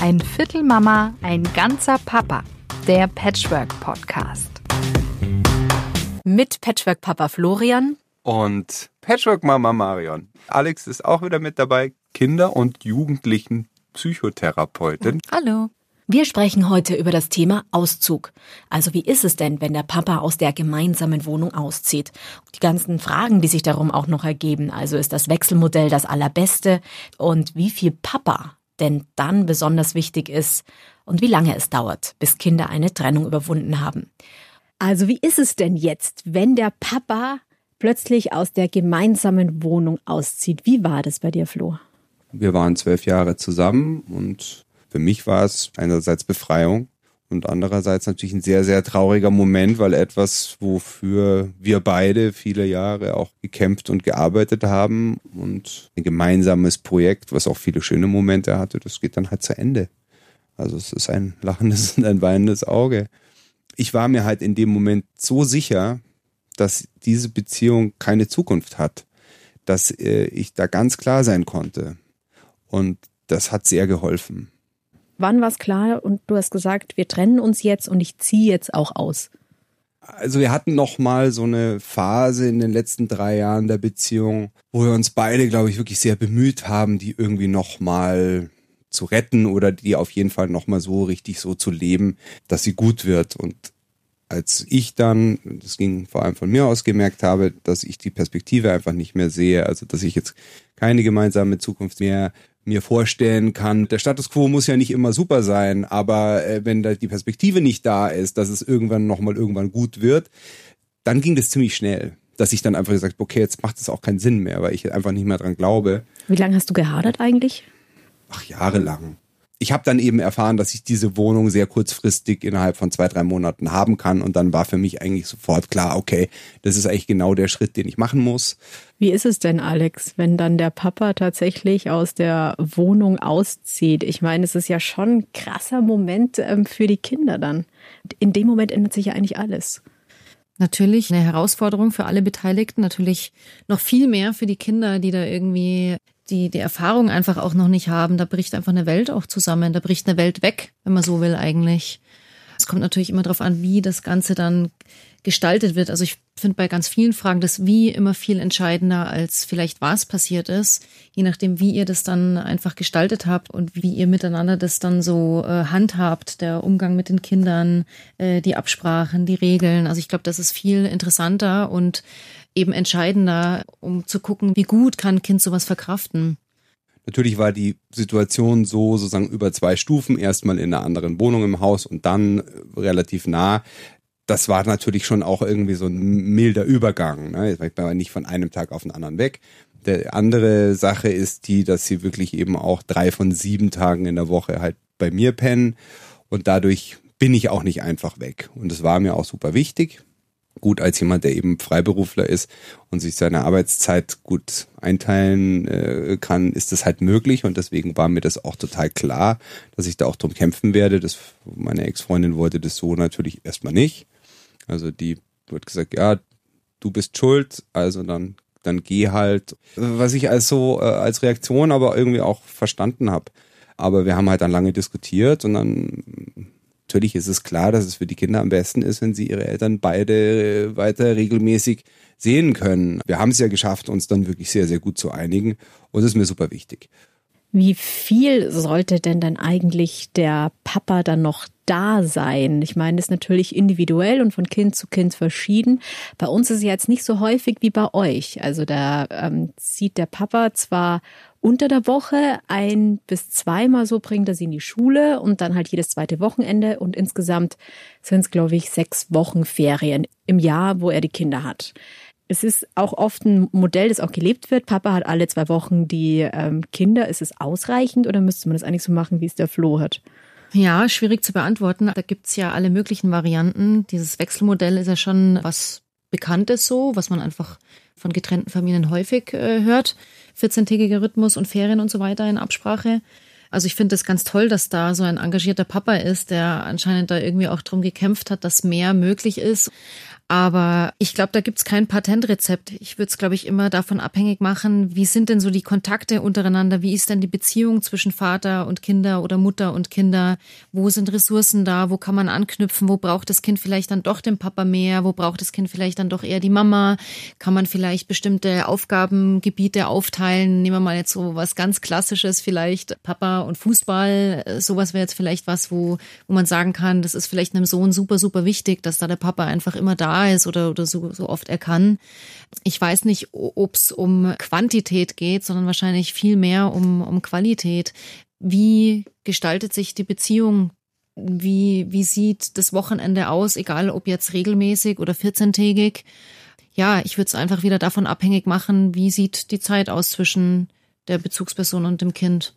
Ein Viertel Mama, ein ganzer Papa. Der Patchwork Podcast. Mit Patchwork Papa Florian und Patchwork Mama Marion. Alex ist auch wieder mit dabei, Kinder- und Jugendlichen Psychotherapeutin. Hallo. Wir sprechen heute über das Thema Auszug. Also wie ist es denn, wenn der Papa aus der gemeinsamen Wohnung auszieht? Die ganzen Fragen, die sich darum auch noch ergeben. Also ist das Wechselmodell das allerbeste? Und wie viel Papa denn dann besonders wichtig ist? Und wie lange es dauert, bis Kinder eine Trennung überwunden haben? Also wie ist es denn jetzt, wenn der Papa plötzlich aus der gemeinsamen Wohnung auszieht? Wie war das bei dir, Flo? Wir waren zwölf Jahre zusammen und für mich war es einerseits Befreiung und andererseits natürlich ein sehr, sehr trauriger Moment, weil etwas, wofür wir beide viele Jahre auch gekämpft und gearbeitet haben und ein gemeinsames Projekt, was auch viele schöne Momente hatte, das geht dann halt zu Ende. Also es ist ein lachendes und ein weinendes Auge. Ich war mir halt in dem Moment so sicher, dass diese Beziehung keine Zukunft hat, dass äh, ich da ganz klar sein konnte. Und das hat sehr geholfen. Wann war es klar und du hast gesagt, wir trennen uns jetzt und ich ziehe jetzt auch aus? Also wir hatten noch mal so eine Phase in den letzten drei Jahren der Beziehung, wo wir uns beide, glaube ich, wirklich sehr bemüht haben, die irgendwie noch mal zu retten oder die auf jeden Fall noch mal so richtig so zu leben, dass sie gut wird. Und als ich dann, das ging vor allem von mir aus, gemerkt habe, dass ich die Perspektive einfach nicht mehr sehe, also dass ich jetzt keine gemeinsame Zukunft mehr mir vorstellen kann. Der Status quo muss ja nicht immer super sein, aber äh, wenn da die Perspektive nicht da ist, dass es irgendwann nochmal irgendwann gut wird, dann ging das ziemlich schnell. Dass ich dann einfach gesagt habe, okay, jetzt macht es auch keinen Sinn mehr, weil ich einfach nicht mehr dran glaube. Wie lange hast du gehadert eigentlich? Ach, jahrelang ich habe dann eben erfahren, dass ich diese Wohnung sehr kurzfristig innerhalb von zwei, drei Monaten haben kann. Und dann war für mich eigentlich sofort klar, okay, das ist eigentlich genau der Schritt, den ich machen muss. Wie ist es denn, Alex, wenn dann der Papa tatsächlich aus der Wohnung auszieht? Ich meine, es ist ja schon ein krasser Moment ähm, für die Kinder dann. In dem Moment ändert sich ja eigentlich alles. Natürlich eine Herausforderung für alle Beteiligten, natürlich noch viel mehr für die Kinder, die da irgendwie die, die Erfahrung einfach auch noch nicht haben. Da bricht einfach eine Welt auch zusammen. Da bricht eine Welt weg, wenn man so will eigentlich. Es kommt natürlich immer darauf an, wie das Ganze dann gestaltet wird. Also ich finde bei ganz vielen Fragen das Wie immer viel entscheidender als vielleicht was passiert ist, je nachdem, wie ihr das dann einfach gestaltet habt und wie ihr miteinander das dann so äh, handhabt, der Umgang mit den Kindern, äh, die Absprachen, die Regeln. Also ich glaube, das ist viel interessanter und eben entscheidender, um zu gucken, wie gut kann ein Kind sowas verkraften. Natürlich war die Situation so sozusagen über zwei Stufen, erstmal in einer anderen Wohnung im Haus und dann relativ nah. Das war natürlich schon auch irgendwie so ein milder Übergang. Ne? Ich war nicht von einem Tag auf den anderen weg. Der andere Sache ist die, dass sie wirklich eben auch drei von sieben Tagen in der Woche halt bei mir pennen und dadurch bin ich auch nicht einfach weg. Und das war mir auch super wichtig gut als jemand, der eben Freiberufler ist und sich seine Arbeitszeit gut einteilen äh, kann, ist das halt möglich und deswegen war mir das auch total klar, dass ich da auch drum kämpfen werde. Das, meine Ex-Freundin wollte das so natürlich erstmal nicht. Also die wird gesagt, ja, du bist schuld, also dann dann geh halt. Was ich als so äh, als Reaktion aber irgendwie auch verstanden habe. Aber wir haben halt dann lange diskutiert und dann natürlich ist es klar, dass es für die Kinder am besten ist, wenn sie ihre Eltern beide weiter regelmäßig sehen können. Wir haben es ja geschafft, uns dann wirklich sehr, sehr gut zu einigen und das ist mir super wichtig. Wie viel sollte denn dann eigentlich der Papa dann noch da sein? Ich meine, das ist natürlich individuell und von Kind zu Kind verschieden. Bei uns ist es jetzt nicht so häufig wie bei euch. Also da ähm, sieht der Papa zwar unter der Woche ein bis zweimal so bringt er sie in die Schule und dann halt jedes zweite Wochenende und insgesamt sind es, glaube ich, sechs Wochen Ferien im Jahr, wo er die Kinder hat. Es ist auch oft ein Modell, das auch gelebt wird. Papa hat alle zwei Wochen die ähm, Kinder. Ist es ausreichend oder müsste man das eigentlich so machen, wie es der Flo hat? Ja, schwierig zu beantworten. Da gibt's ja alle möglichen Varianten. Dieses Wechselmodell ist ja schon was Bekanntes so, was man einfach von getrennten Familien häufig äh, hört. 14-tägiger Rhythmus und Ferien und so weiter in Absprache. Also ich finde es ganz toll, dass da so ein engagierter Papa ist, der anscheinend da irgendwie auch drum gekämpft hat, dass mehr möglich ist. Aber ich glaube, da gibt's kein Patentrezept. Ich würde es, glaube ich, immer davon abhängig machen, wie sind denn so die Kontakte untereinander? Wie ist denn die Beziehung zwischen Vater und Kinder oder Mutter und Kinder? Wo sind Ressourcen da? Wo kann man anknüpfen? Wo braucht das Kind vielleicht dann doch den Papa mehr? Wo braucht das Kind vielleicht dann doch eher die Mama? Kann man vielleicht bestimmte Aufgabengebiete aufteilen? Nehmen wir mal jetzt so was ganz Klassisches vielleicht. Papa und Fußball. Sowas wäre jetzt vielleicht was, wo, wo man sagen kann, das ist vielleicht einem Sohn super, super wichtig, dass da der Papa einfach immer da ist oder, oder so, so oft er kann. Ich weiß nicht, ob es um Quantität geht, sondern wahrscheinlich viel mehr um, um Qualität. Wie gestaltet sich die Beziehung wie, wie sieht das Wochenende aus, egal ob jetzt regelmäßig oder 14-tägig. Ja, ich würde es einfach wieder davon abhängig machen, wie sieht die Zeit aus zwischen der Bezugsperson und dem Kind.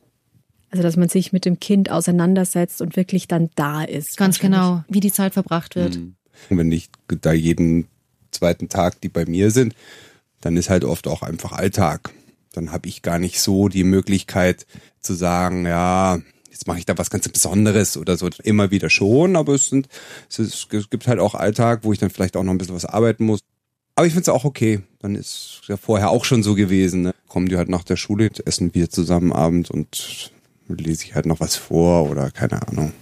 Also, dass man sich mit dem Kind auseinandersetzt und wirklich dann da ist. Ganz genau, wie die Zeit verbracht wird. Mhm. Wenn ich da jeden zweiten Tag, die bei mir sind, dann ist halt oft auch einfach Alltag. Dann habe ich gar nicht so die Möglichkeit zu sagen, ja, jetzt mache ich da was ganz Besonderes oder so. Immer wieder schon, aber es, sind, es, ist, es gibt halt auch Alltag, wo ich dann vielleicht auch noch ein bisschen was arbeiten muss. Aber ich finde es auch okay. Dann ist ja vorher auch schon so gewesen. Ne? Kommen die halt nach der Schule, essen wir zusammen abends und lese ich halt noch was vor oder keine Ahnung.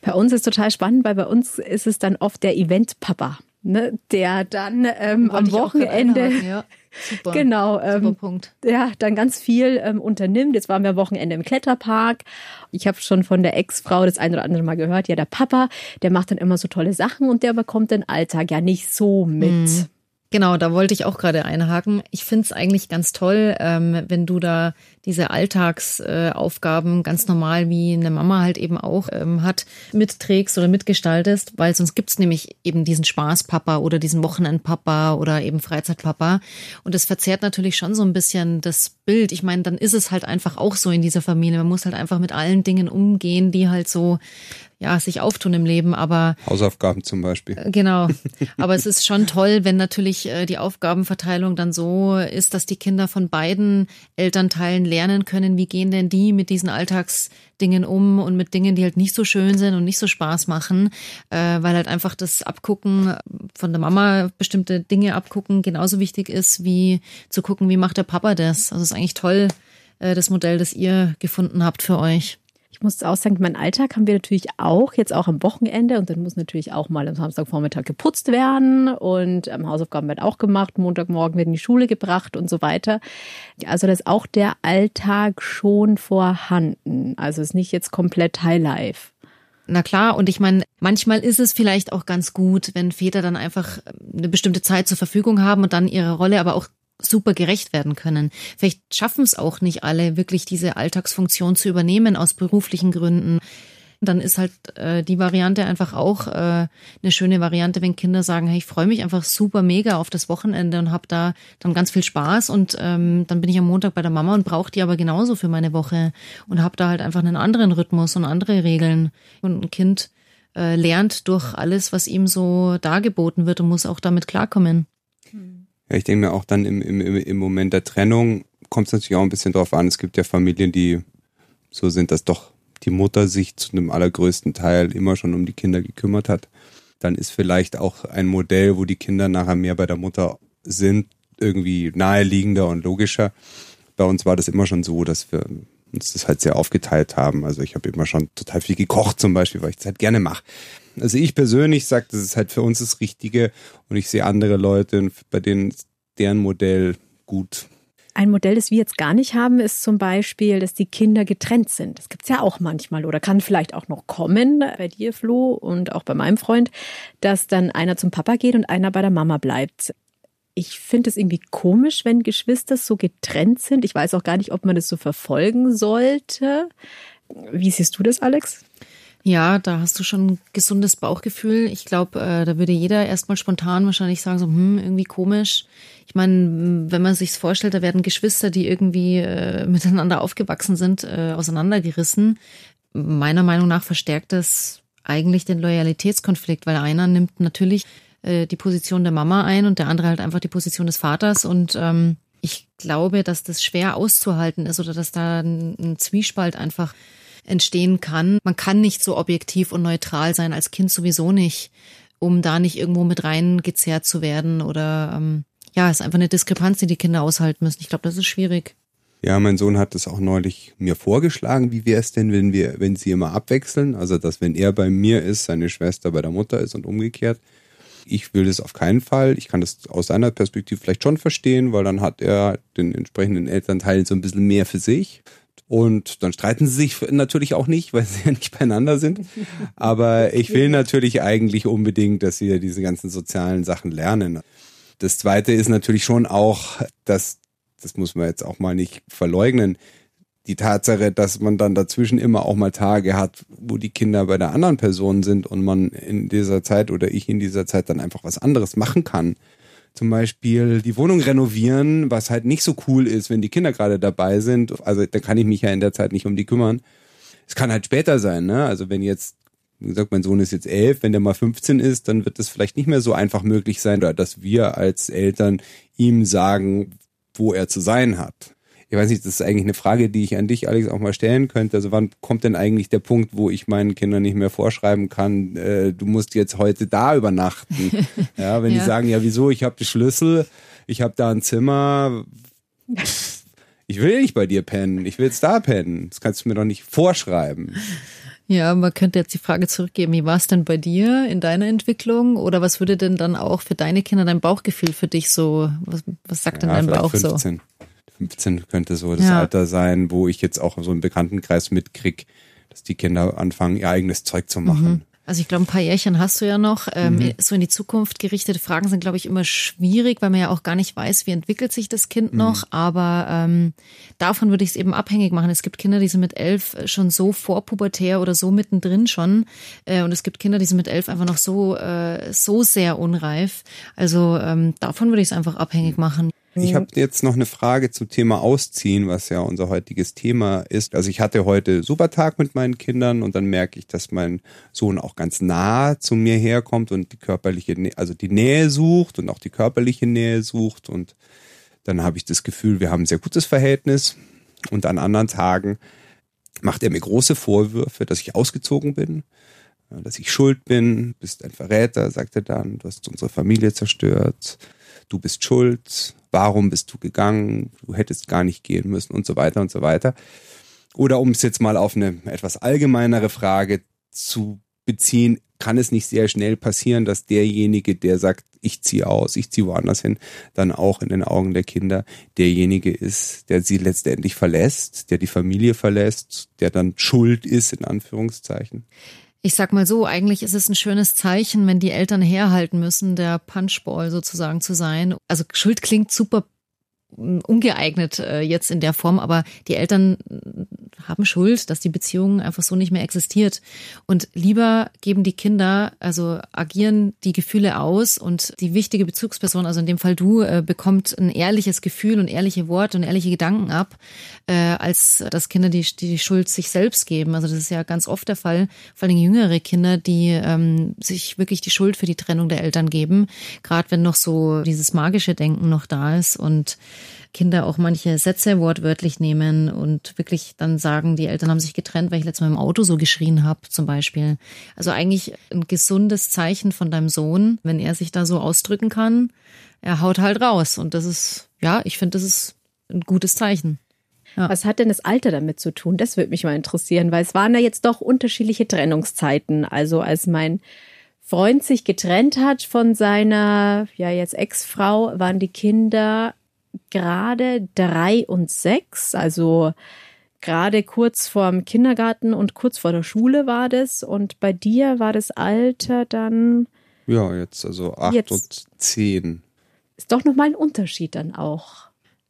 Bei uns ist total spannend, weil bei uns ist es dann oft der Event-Papa, ne, der dann ähm, am Wochenende ja. Super. Genau. Ähm, Super Punkt. Ja, dann ganz viel ähm, unternimmt. Jetzt waren wir am Wochenende im Kletterpark. Ich habe schon von der Ex-Frau das ein oder andere Mal gehört. Ja, der Papa, der macht dann immer so tolle Sachen und der bekommt den Alltag ja nicht so mit. Mhm. Genau, da wollte ich auch gerade einhaken. Ich finde es eigentlich ganz toll, ähm, wenn du da diese Alltagsaufgaben äh, ganz normal, wie eine Mama halt eben auch ähm, hat, mitträgst oder mitgestaltest, weil sonst gibt's nämlich eben diesen Spaßpapa oder diesen Wochenendpapa oder eben Freizeitpapa. Und das verzerrt natürlich schon so ein bisschen das Bild. Ich meine, dann ist es halt einfach auch so in dieser Familie. Man muss halt einfach mit allen Dingen umgehen, die halt so ja, sich auftun im Leben, aber Hausaufgaben zum Beispiel. Äh, genau. Aber es ist schon toll, wenn natürlich äh, die Aufgabenverteilung dann so ist, dass die Kinder von beiden Elternteilen lernen können, wie gehen denn die mit diesen Alltagsdingen um und mit Dingen, die halt nicht so schön sind und nicht so Spaß machen, äh, weil halt einfach das Abgucken von der Mama bestimmte Dinge abgucken genauso wichtig ist, wie zu gucken, wie macht der Papa das. Also es ist eigentlich toll, das Modell, das ihr gefunden habt für euch. Ich muss auch sagen, mein Alltag haben wir natürlich auch, jetzt auch am Wochenende und dann muss natürlich auch mal am Samstagvormittag geputzt werden und ähm, Hausaufgaben werden auch gemacht, Montagmorgen wird in die Schule gebracht und so weiter. Also da ist auch der Alltag schon vorhanden. Also ist nicht jetzt komplett Highlife. Na klar, und ich meine, manchmal ist es vielleicht auch ganz gut, wenn Väter dann einfach eine bestimmte Zeit zur Verfügung haben und dann ihre Rolle aber auch super gerecht werden können. Vielleicht schaffen es auch nicht alle, wirklich diese Alltagsfunktion zu übernehmen aus beruflichen Gründen. Dann ist halt äh, die Variante einfach auch äh, eine schöne Variante, wenn Kinder sagen, hey, ich freue mich einfach super mega auf das Wochenende und habe da dann ganz viel Spaß und ähm, dann bin ich am Montag bei der Mama und brauche die aber genauso für meine Woche und habe da halt einfach einen anderen Rhythmus und andere Regeln. Und ein Kind äh, lernt durch alles, was ihm so dargeboten wird und muss auch damit klarkommen. Ja, ich denke mir auch dann im, im, im Moment der Trennung kommt es natürlich auch ein bisschen drauf an. Es gibt ja Familien, die so sind, dass doch die Mutter sich zu einem allergrößten Teil immer schon um die Kinder gekümmert hat. Dann ist vielleicht auch ein Modell, wo die Kinder nachher mehr bei der Mutter sind, irgendwie naheliegender und logischer. Bei uns war das immer schon so, dass wir uns das halt sehr aufgeteilt haben. Also ich habe immer schon total viel gekocht zum Beispiel, weil ich das halt gerne mache. Also ich persönlich sage, das ist halt für uns das Richtige und ich sehe andere Leute, bei denen deren Modell gut. Ein Modell, das wir jetzt gar nicht haben, ist zum Beispiel, dass die Kinder getrennt sind. Das gibt's ja auch manchmal oder kann vielleicht auch noch kommen bei dir, Flo, und auch bei meinem Freund, dass dann einer zum Papa geht und einer bei der Mama bleibt. Ich finde es irgendwie komisch, wenn Geschwister so getrennt sind. Ich weiß auch gar nicht, ob man das so verfolgen sollte. Wie siehst du das, Alex? Ja, da hast du schon ein gesundes Bauchgefühl. Ich glaube, äh, da würde jeder erstmal spontan wahrscheinlich sagen, so, hm, irgendwie komisch. Ich meine, wenn man sich's vorstellt, da werden Geschwister, die irgendwie äh, miteinander aufgewachsen sind, äh, auseinandergerissen. Meiner Meinung nach verstärkt das eigentlich den Loyalitätskonflikt, weil einer nimmt natürlich äh, die Position der Mama ein und der andere halt einfach die Position des Vaters und ähm, ich glaube, dass das schwer auszuhalten ist oder dass da ein, ein Zwiespalt einfach entstehen kann. Man kann nicht so objektiv und neutral sein, als Kind sowieso nicht. um da nicht irgendwo mit reingezerrt zu werden oder ähm, ja, ist einfach eine Diskrepanz, die die Kinder aushalten müssen. Ich glaube, das ist schwierig. Ja, mein Sohn hat es auch neulich mir vorgeschlagen, wie wäre es denn, wenn wir, wenn sie immer abwechseln, also dass wenn er bei mir ist, seine Schwester bei der Mutter ist und umgekehrt. Ich will das auf keinen Fall. Ich kann das aus seiner Perspektive vielleicht schon verstehen, weil dann hat er den entsprechenden Elternteil so ein bisschen mehr für sich. Und dann streiten sie sich natürlich auch nicht, weil sie ja nicht beieinander sind. Aber ich will natürlich eigentlich unbedingt, dass sie diese ganzen sozialen Sachen lernen. Das zweite ist natürlich schon auch, dass, das muss man jetzt auch mal nicht verleugnen, die Tatsache, dass man dann dazwischen immer auch mal Tage hat, wo die Kinder bei der anderen Person sind und man in dieser Zeit oder ich in dieser Zeit dann einfach was anderes machen kann. Zum Beispiel die Wohnung renovieren, was halt nicht so cool ist, wenn die Kinder gerade dabei sind. Also da kann ich mich ja in der Zeit nicht um die kümmern. Es kann halt später sein, ne? Also wenn jetzt wie gesagt, mein Sohn ist jetzt elf, wenn der mal 15 ist, dann wird es vielleicht nicht mehr so einfach möglich sein, dass wir als Eltern ihm sagen, wo er zu sein hat. Ich weiß nicht, das ist eigentlich eine Frage, die ich an dich, Alex, auch mal stellen könnte. Also wann kommt denn eigentlich der Punkt, wo ich meinen Kindern nicht mehr vorschreiben kann, äh, du musst jetzt heute da übernachten? ja, wenn ja. die sagen, ja, wieso, ich habe die Schlüssel, ich habe da ein Zimmer. Ich will nicht bei dir pennen, ich will jetzt da pennen. Das kannst du mir doch nicht vorschreiben. Ja, man könnte jetzt die Frage zurückgeben, wie war es denn bei dir in deiner Entwicklung? Oder was würde denn dann auch für deine Kinder dein Bauchgefühl für dich so, was, was sagt ja, denn dein Bauch 15. so? 15 könnte so das ja. Alter sein, wo ich jetzt auch so einen Bekanntenkreis mitkrieg, dass die Kinder anfangen, ihr eigenes Zeug zu machen. Mhm. Also ich glaube, ein paar Jährchen hast du ja noch. Ähm, mhm. So in die Zukunft gerichtete Fragen sind, glaube ich, immer schwierig, weil man ja auch gar nicht weiß, wie entwickelt sich das Kind mhm. noch. Aber ähm, davon würde ich es eben abhängig machen. Es gibt Kinder, die sind mit elf schon so vorpubertär oder so mittendrin schon. Äh, und es gibt Kinder, die sind mit elf einfach noch so, äh, so sehr unreif. Also ähm, davon würde ich es einfach abhängig machen. Ich habe jetzt noch eine Frage zum Thema Ausziehen, was ja unser heutiges Thema ist. Also ich hatte heute Supertag mit meinen Kindern und dann merke ich, dass mein Sohn auch ganz nah zu mir herkommt und die körperliche, also die Nähe sucht und auch die körperliche Nähe sucht. Und dann habe ich das Gefühl, wir haben ein sehr gutes Verhältnis. Und an anderen Tagen macht er mir große Vorwürfe, dass ich ausgezogen bin, dass ich schuld bin, bist ein Verräter, sagt er dann, du hast unsere Familie zerstört, du bist schuld, warum bist du gegangen, du hättest gar nicht gehen müssen und so weiter und so weiter. Oder um es jetzt mal auf eine etwas allgemeinere Frage zu beziehen, kann es nicht sehr schnell passieren, dass derjenige, der sagt, ich ziehe aus, ich ziehe woanders hin, dann auch in den Augen der Kinder derjenige ist, der sie letztendlich verlässt, der die Familie verlässt, der dann schuld ist, in Anführungszeichen ich sag mal so, eigentlich ist es ein schönes Zeichen, wenn die Eltern herhalten müssen, der Punchball sozusagen zu sein. Also Schuld klingt super ungeeignet äh, jetzt in der Form, aber die Eltern haben Schuld, dass die Beziehung einfach so nicht mehr existiert. Und lieber geben die Kinder, also agieren die Gefühle aus und die wichtige Bezugsperson, also in dem Fall du, äh, bekommt ein ehrliches Gefühl und ehrliche Worte und ehrliche Gedanken ab, äh, als dass Kinder die, die Schuld sich selbst geben. Also das ist ja ganz oft der Fall, vor allem jüngere Kinder, die ähm, sich wirklich die Schuld für die Trennung der Eltern geben, gerade wenn noch so dieses magische Denken noch da ist und Kinder auch manche Sätze wortwörtlich nehmen und wirklich dann sagen, die Eltern haben sich getrennt, weil ich letztes Mal im Auto so geschrien habe, zum Beispiel. Also eigentlich ein gesundes Zeichen von deinem Sohn, wenn er sich da so ausdrücken kann. Er haut halt raus. Und das ist, ja, ich finde, das ist ein gutes Zeichen. Ja. Was hat denn das Alter damit zu tun? Das würde mich mal interessieren, weil es waren ja jetzt doch unterschiedliche Trennungszeiten. Also als mein Freund sich getrennt hat von seiner, ja jetzt Ex-Frau, waren die Kinder gerade drei und sechs, also gerade kurz vorm Kindergarten und kurz vor der Schule war das. Und bei dir war das Alter dann. Ja, jetzt also acht jetzt und zehn. Ist doch nochmal ein Unterschied dann auch.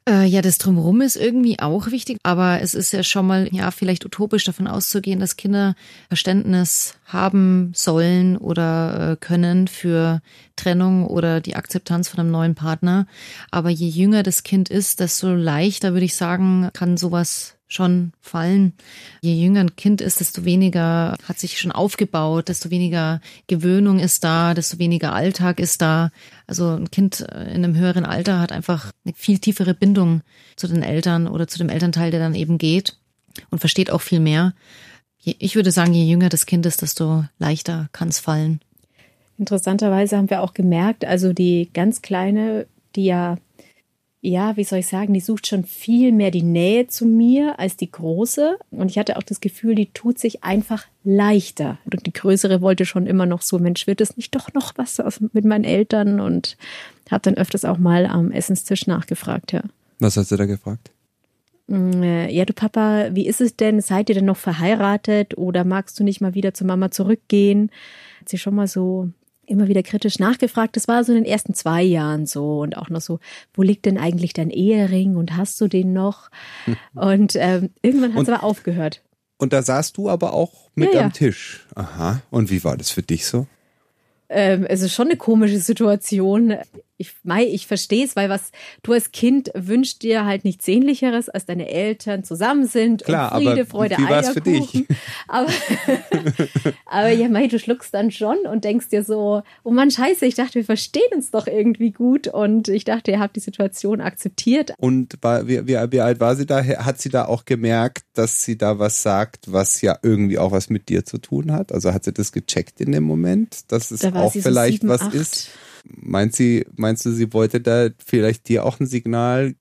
Äh, ja, das Drumherum ist irgendwie auch wichtig, aber es ist ja schon mal, ja, vielleicht utopisch davon auszugehen, dass Kinder Verständnis haben sollen oder äh, können für Trennung oder die Akzeptanz von einem neuen Partner. Aber je jünger das Kind ist, desto leichter, würde ich sagen, kann sowas schon fallen. Je jünger ein Kind ist, desto weniger hat sich schon aufgebaut, desto weniger Gewöhnung ist da, desto weniger Alltag ist da. Also ein Kind in einem höheren Alter hat einfach eine viel tiefere Bindung zu den Eltern oder zu dem Elternteil, der dann eben geht und versteht auch viel mehr. Ich würde sagen, je jünger das Kind ist, desto leichter kann es fallen. Interessanterweise haben wir auch gemerkt, also die ganz kleine, die ja, ja, wie soll ich sagen, die sucht schon viel mehr die Nähe zu mir als die große. Und ich hatte auch das Gefühl, die tut sich einfach leichter. Und die größere wollte schon immer noch so, Mensch, wird es nicht doch noch was mit meinen Eltern? Und habe dann öfters auch mal am Essenstisch nachgefragt, ja. Was hast du da gefragt? Mm, äh, ja, du Papa, wie ist es denn? Seid ihr denn noch verheiratet oder magst du nicht mal wieder zur Mama zurückgehen? Hat sie schon mal so immer wieder kritisch nachgefragt. Das war so in den ersten zwei Jahren so und auch noch so, wo liegt denn eigentlich dein Ehering und hast du den noch? Und ähm, irgendwann hat es aber aufgehört. Und da saßt du aber auch mit Ja, ja. am Tisch. Aha. Und wie war das für dich so? Ähm, es ist schon eine komische Situation. Ich, Mai, ich verstehe es, weil was du als Kind wünschst dir halt nichts Sehnlicheres, als deine Eltern zusammen sind Klar, und Friede, aber Freude, wie war's für Eierkuchen. Aber, aber ja, Mai, du schluckst dann schon und denkst dir so, oh Mann, scheiße, ich dachte, wir verstehen uns doch irgendwie gut und ich dachte, ihr habt die Situation akzeptiert. Und war, wie, wie, wie alt war sie da? Hat sie da auch gemerkt, dass sie da was sagt, was ja irgendwie auch was mit dir zu tun hat? Also hat sie das gecheckt in dem Moment, dass es Da auch so vielleicht sieben, was acht. ist? Meint sie, meinst du, sie wollte da vielleicht dir auch ein Signal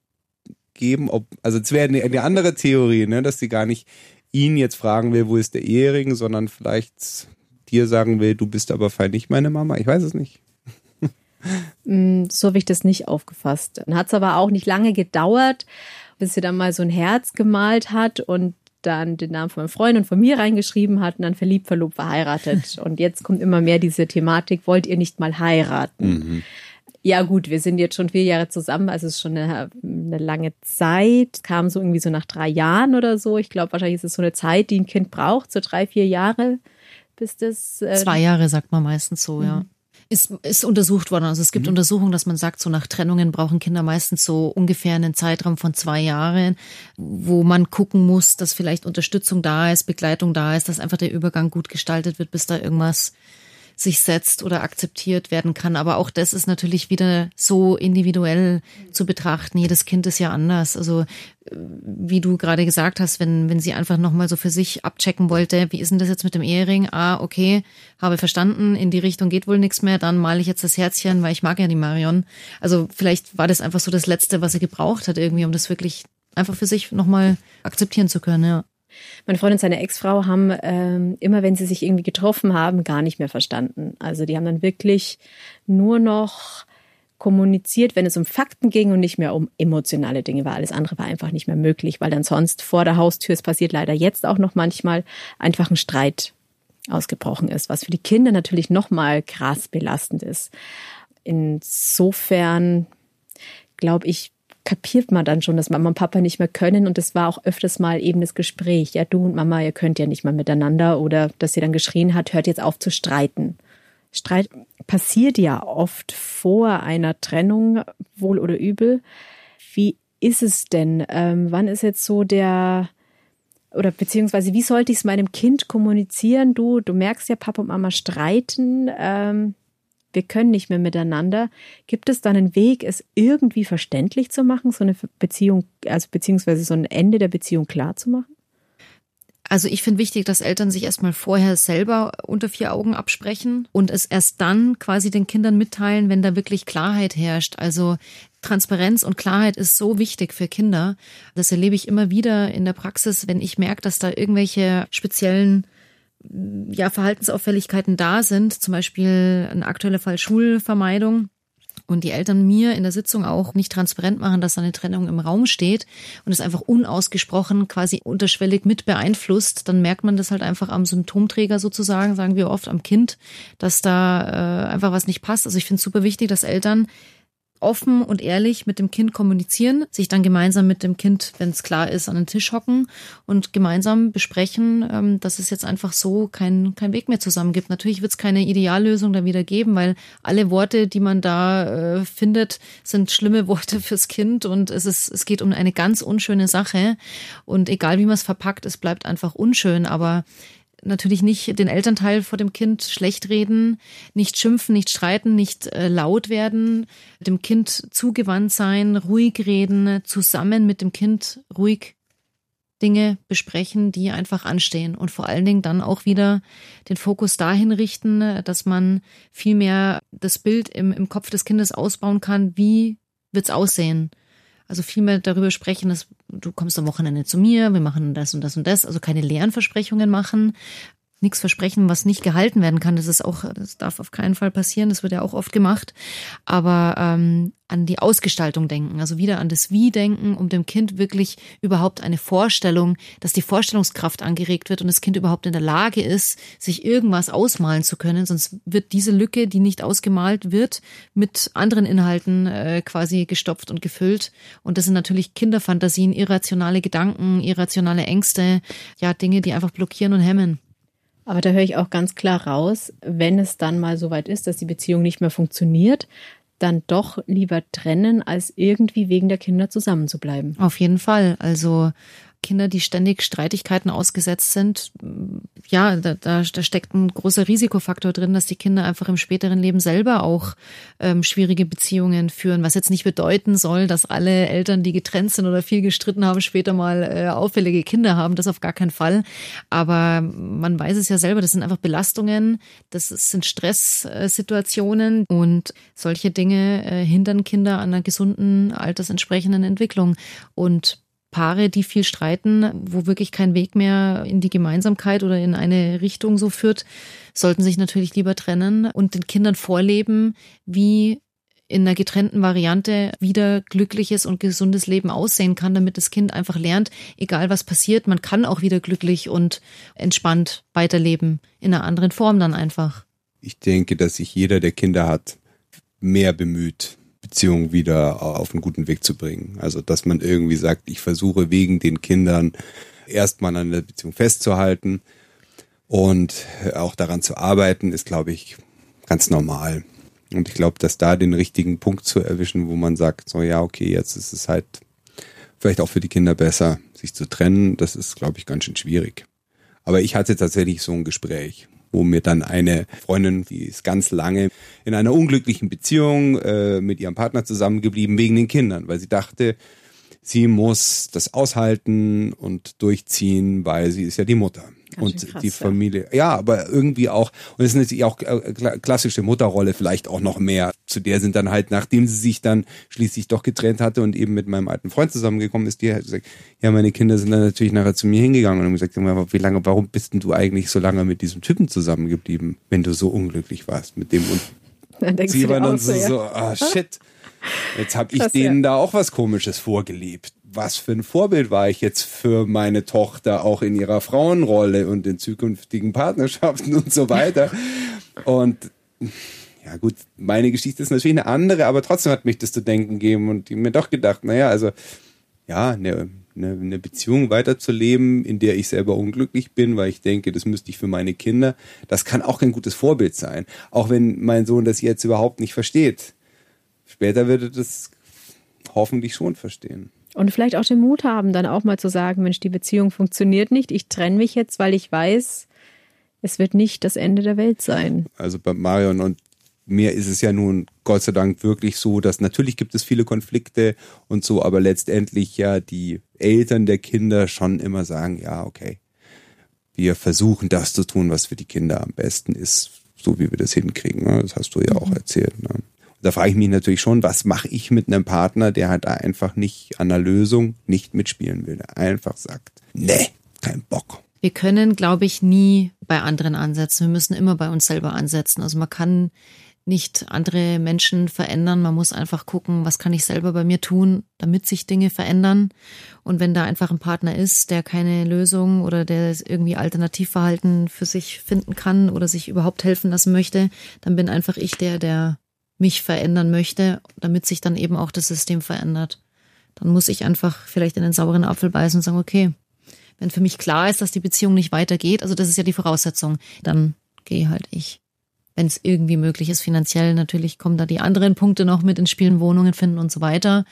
geben? Ob, also es wäre eine, eine andere Theorie, ne, dass sie gar nicht ihn jetzt fragen will, wo ist der Ehering, sondern vielleicht dir sagen will, du bist aber fein nicht meine Mama. Ich weiß es nicht. Mm, So habe ich das nicht aufgefasst. Dann hat es aber auch nicht lange gedauert, bis sie dann mal so ein Herz gemalt hat und dann den Namen von meinem Freund und von mir reingeschrieben hat und dann verliebt, verlobt, verheiratet. Und jetzt kommt immer mehr diese Thematik, wollt ihr nicht mal heiraten? Ja gut, wir sind jetzt schon vier Jahre zusammen, also es ist schon eine, eine lange Zeit. Kam so irgendwie so nach drei Jahren oder so. Ich glaube, wahrscheinlich ist es so eine Zeit, die ein Kind braucht, so drei, vier Jahre, bis das... Äh, Zwei Jahre sagt man meistens so, ja. Ist, ist untersucht worden. Also es gibt Untersuchungen, dass man sagt, so nach Trennungen brauchen Kinder meistens so ungefähr einen Zeitraum von zwei Jahren, wo man gucken muss, dass vielleicht Unterstützung da ist, Begleitung da ist, dass einfach der Übergang gut gestaltet wird, bis da irgendwas sich setzt oder akzeptiert werden kann. Aber auch das ist natürlich wieder so individuell zu betrachten. Jedes Kind ist ja anders. Also äh, wie du gerade gesagt hast, wenn, wenn sie einfach nochmal so für sich abchecken wollte, wie ist denn das jetzt mit dem Ehering? Ah, okay, habe verstanden, in die Richtung geht wohl nichts mehr, dann male ich jetzt das Herzchen, weil ich mag ja die Marion. Also vielleicht war das einfach so das Letzte, was sie gebraucht hat irgendwie, um das wirklich einfach für sich nochmal akzeptieren zu können, ja. Mein Freund und seine Ex-Frau haben ähm, immer, wenn sie sich irgendwie getroffen haben, gar nicht mehr verstanden. Also die haben dann wirklich nur noch kommuniziert, wenn es um Fakten ging und nicht mehr um emotionale Dinge war. Alles andere war einfach nicht mehr möglich, weil dann sonst vor der Haustür, es passiert leider jetzt auch noch manchmal, einfach ein Streit ausgebrochen ist, was für die Kinder natürlich nochmal krass belastend ist. Insofern glaube ich, kapiert man dann schon, dass Mama und Papa nicht mehr können. Und das war auch öfters mal eben das Gespräch. Ja, du und Mama, ihr könnt ja nicht mal miteinander. Oder dass sie dann geschrien hat, hört jetzt auf zu streiten. Streit passiert ja oft vor einer Trennung, wohl oder übel. Wie ist es denn? Ähm, wann ist jetzt so der, oder beziehungsweise wie sollte ich es meinem Kind kommunizieren? Du, du merkst ja, Papa und Mama streiten. Ähm, wir können nicht mehr miteinander. Gibt es dann einen Weg, es irgendwie verständlich zu machen, so eine Beziehung, also beziehungsweise so ein Ende der Beziehung klar zu machen? Also ich finde wichtig, dass Eltern sich erstmal vorher selber unter vier Augen absprechen und es erst dann quasi den Kindern mitteilen, wenn da wirklich Klarheit herrscht. Also Transparenz und Klarheit ist so wichtig für Kinder. Das erlebe ich immer wieder in der Praxis, wenn ich merke, dass da irgendwelche speziellen ja, Verhaltensauffälligkeiten da sind, zum Beispiel ein aktueller Fall Schulvermeidung und die Eltern mir in der Sitzung auch nicht transparent machen, dass eine Trennung im Raum steht und es einfach unausgesprochen quasi unterschwellig mit beeinflusst, dann merkt man das halt einfach am Symptomträger sozusagen, sagen wir oft am Kind, dass da äh, einfach was nicht passt. Also ich finde es super wichtig, dass Eltern offen und ehrlich mit dem Kind kommunizieren, sich dann gemeinsam mit dem Kind, wenn es klar ist, an den Tisch hocken und gemeinsam besprechen, ähm, dass es jetzt einfach so kein, kein Weg mehr zusammen gibt. Natürlich wird es keine Ideallösung dann wieder geben, weil alle Worte, die man da äh, findet, sind schlimme Worte fürs Kind und es ist, es geht um eine ganz unschöne Sache. Und egal wie man es verpackt, es bleibt einfach unschön, aber natürlich nicht den Elternteil vor dem Kind schlecht reden, nicht schimpfen, nicht streiten, nicht äh, laut werden, dem Kind zugewandt sein, ruhig reden, zusammen mit dem Kind ruhig Dinge besprechen, die einfach anstehen und vor allen Dingen dann auch wieder den Fokus dahin richten, dass man viel mehr das Bild im, im Kopf des Kindes ausbauen kann, wie wird's aussehen. Also viel mehr darüber sprechen, dass du kommst am Wochenende zu mir, wir machen das und das und das, also keine leeren Versprechungen machen, nichts versprechen, was nicht gehalten werden kann. Das ist auch, das darf auf keinen Fall passieren. Das wird ja auch oft gemacht. Aber ähm, an die Ausgestaltung denken, also wieder an das Wie denken, um dem Kind wirklich überhaupt eine Vorstellung, dass die Vorstellungskraft angeregt wird und das Kind überhaupt in der Lage ist, sich irgendwas ausmalen zu können. Sonst wird diese Lücke, die nicht ausgemalt wird, mit anderen Inhalten äh, quasi gestopft und gefüllt. Und das sind natürlich Kinderfantasien, irrationale Gedanken, irrationale Ängste, ja Dinge, die einfach blockieren und hemmen. Aber da höre ich auch ganz klar raus, wenn es dann mal so weit ist, dass die Beziehung nicht mehr funktioniert, dann doch lieber trennen, als irgendwie wegen der Kinder zusammenzubleiben. Auf jeden Fall. Also Kinder, die ständig Streitigkeiten ausgesetzt sind, ja, da, da, da steckt ein großer Risikofaktor drin, dass die Kinder einfach im späteren Leben selber auch ähm, schwierige Beziehungen führen, was jetzt nicht bedeuten soll, dass alle Eltern, die getrennt sind oder viel gestritten haben, später mal äh, auffällige Kinder haben. Das auf gar keinen Fall. Aber man weiß es ja selber, das sind einfach Belastungen, das sind Stresssituationen und solche Dinge äh, hindern Kinder an einer gesunden, altersentsprechenden Entwicklung. Und Paare, die viel streiten, wo wirklich kein Weg mehr in die Gemeinsamkeit oder in eine Richtung so führt, sollten sich natürlich lieber trennen und den Kindern vorleben, wie in einer getrennten Variante wieder glückliches und gesundes Leben aussehen kann, damit das Kind einfach lernt, egal was passiert, man kann auch wieder glücklich und entspannt weiterleben, in einer anderen Form dann einfach. Ich denke, dass sich jeder, der Kinder hat, mehr bemüht, Beziehung wieder auf einen guten Weg zu bringen. Also, dass man irgendwie sagt, ich versuche wegen den Kindern erstmal an der Beziehung festzuhalten und auch daran zu arbeiten, ist, glaube ich, ganz normal. Und ich glaube, dass da den richtigen Punkt zu erwischen, wo man sagt, so ja, okay, jetzt ist es halt vielleicht auch für die Kinder besser, sich zu trennen, das ist, glaube ich, ganz schön schwierig. Aber ich hatte tatsächlich so ein Gespräch, wo mir dann eine Freundin, die ist ganz lange in einer unglücklichen Beziehung äh, mit ihrem Partner zusammengeblieben wegen den Kindern, weil sie dachte, sie muss das aushalten und durchziehen, weil sie ist ja die Mutter. Ganz und krass, die Familie, ja. ja. aber irgendwie auch, und es ist natürlich auch äh, klassische Mutterrolle vielleicht auch noch mehr. Zu der sind dann halt, nachdem sie sich dann schließlich doch getrennt hatte und eben mit meinem alten Freund zusammengekommen ist, die hat gesagt, ja, meine Kinder sind dann natürlich nachher zu mir hingegangen und haben gesagt, wie lange, warum bist denn du eigentlich so lange mit diesem Typen zusammengeblieben, wenn du so unglücklich warst mit dem und dann sie waren dann so, so, ah, shit. Jetzt habe ich denen ja. da auch was Komisches vorgelebt. Was für ein Vorbild war ich jetzt für meine Tochter auch in ihrer Frauenrolle und in zukünftigen Partnerschaften und so weiter. Und ja gut, meine Geschichte ist natürlich eine andere, aber trotzdem hat mich das zu denken gegeben und ich mir doch gedacht, naja, also ja, eine, eine, eine Beziehung weiterzuleben, in der ich selber unglücklich bin, weil ich denke, das müsste ich für meine Kinder, das kann auch kein gutes Vorbild sein. Auch wenn mein Sohn das jetzt überhaupt nicht versteht. Später wird er das hoffentlich schon verstehen. Und vielleicht auch den Mut haben, dann auch mal zu sagen, Mensch, die Beziehung funktioniert nicht, ich trenne mich jetzt, weil ich weiß, es wird nicht das Ende der Welt sein. Also bei Marion und mir ist es ja nun Gott sei Dank wirklich so, dass natürlich gibt es viele Konflikte und so, aber letztendlich ja die Eltern der Kinder schon immer sagen, ja, okay, wir versuchen das zu tun, was für die Kinder am besten ist, so wie wir das hinkriegen. Ne? Das hast du ja auch mhm. erzählt. Ne? Da frage ich mich natürlich schon, was mache ich mit einem Partner, der halt einfach nicht an der Lösung nicht mitspielen will, der einfach sagt, nee, kein Bock. Wir können, glaube ich, nie bei anderen ansetzen. Wir müssen immer bei uns selber ansetzen. Also man kann nicht andere Menschen verändern. Man muss einfach gucken, was kann ich selber bei mir tun, damit sich Dinge verändern. Und wenn da einfach ein Partner ist, der keine Lösung oder der irgendwie Alternativverhalten für sich finden kann oder sich überhaupt helfen lassen möchte, dann bin einfach ich der, der mich verändern möchte, damit sich dann eben auch das System verändert. Dann muss ich einfach vielleicht in den sauren Apfel beißen und sagen, okay, wenn für mich klar ist, dass die Beziehung nicht weitergeht, also das ist ja die Voraussetzung, dann gehe halt ich. Wenn es irgendwie möglich ist, finanziell natürlich kommen da die anderen Punkte noch mit ins Spiel, Wohnungen finden und so weiter.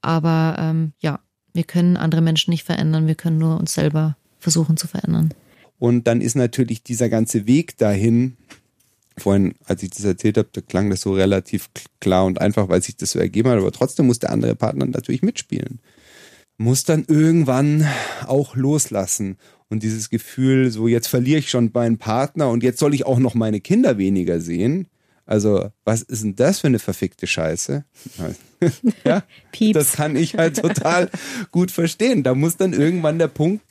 Aber ähm, ja, wir können andere Menschen nicht verändern, wir können nur uns selber versuchen zu verändern. Und dann ist natürlich dieser ganze Weg dahin, vorhin, als ich das erzählt habe, da klang das so relativ klar und einfach, weil sich das so ergeben hat, aber trotzdem muss der andere Partner natürlich mitspielen. muss dann irgendwann auch loslassen. Und dieses Gefühl, so jetzt verliere ich schon meinen Partner und jetzt soll ich auch noch meine Kinder weniger sehen. Also, was ist denn das für eine verfickte Scheiße? ja, Pieps. das kann ich halt total gut verstehen. Da muss dann irgendwann der Punkt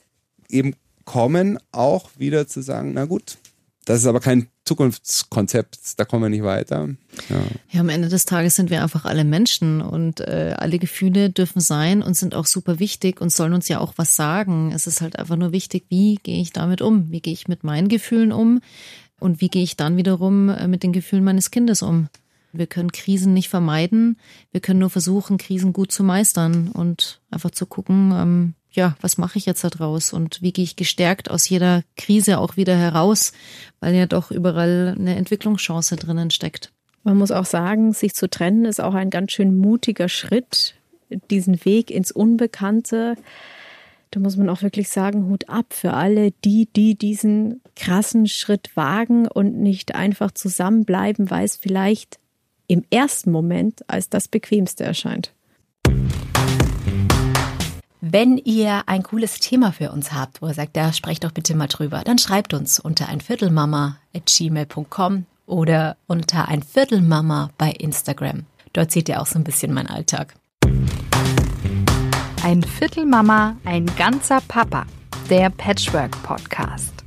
eben kommen, auch wieder zu sagen, na gut, das ist aber kein Zukunftskonzept, da kommen wir nicht weiter. Ja. ja, am Ende des Tages sind wir einfach alle Menschen und äh, alle Gefühle dürfen sein und sind auch super wichtig und sollen uns ja auch was sagen. Es ist halt einfach nur wichtig, wie gehe ich damit um? Wie gehe ich mit meinen Gefühlen um? Und wie gehe ich dann wiederum äh, mit den Gefühlen meines Kindes um? Wir können Krisen nicht vermeiden. Wir können nur versuchen, Krisen gut zu meistern und einfach zu gucken, ähm, ja, was mache ich jetzt da draus und wie gehe ich gestärkt aus jeder Krise auch wieder heraus, weil ja doch überall eine Entwicklungschance drinnen steckt. Man muss auch sagen, sich zu trennen ist auch ein ganz schön mutiger Schritt, diesen Weg ins Unbekannte. Da muss man auch wirklich sagen, Hut ab für alle, die, die diesen krassen Schritt wagen und nicht einfach zusammenbleiben, weil es vielleicht im ersten Moment als das Bequemste erscheint. Wenn ihr ein cooles Thema für uns habt, wo ihr sagt, da sprecht doch bitte mal drüber, dann schreibt uns unter einviertelmama.gmail.com oder unter einviertelmama bei Instagram. Dort seht ihr auch so ein bisschen meinen Alltag. Ein Viertelmama, ein ganzer Papa. Der Patchwork Podcast.